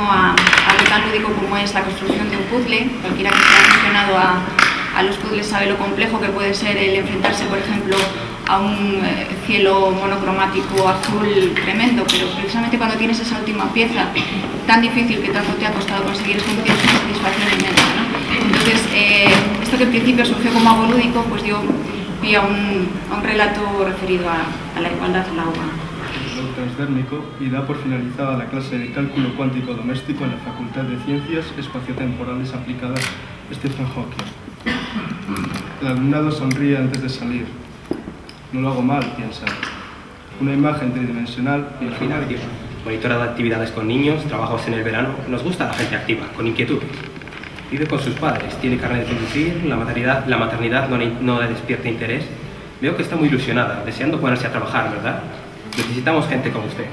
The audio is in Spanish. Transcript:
a algo tan lúdico como es la construcción de un puzzle. Cualquiera que se haya aficionado a, a los puzzles sabe lo complejo que puede ser el enfrentarse, por ejemplo, a un eh, cielo monocromático azul tremendo, pero precisamente cuando tienes esa última pieza tan difícil que tanto te ha costado conseguir es tienes una satisfacción inmensa. ¿no? Entonces, eh, esto que en principio surgió como algo lúdico, pues dio pie a un, un relato referido a, la igualdad en la UBA. transdérmico y da por finalizada la clase de cálculo cuántico doméstico en la Facultad de Ciencias Espaciotemporales Aplicadas Stephen Hawking. El alumnado sonríe antes de salir. No lo hago mal, piensa. Una imagen tridimensional y Dios, monitora de actividades con niños, trabajos en el verano. Nos gusta la gente activa, con inquietudes. Vive con sus padres, tiene carne de conducir, la maternidad, la maternidad no, no le despierta interés. Veo que está muy ilusionada, deseando ponerse a trabajar, ¿verdad? Necesitamos gente como usted.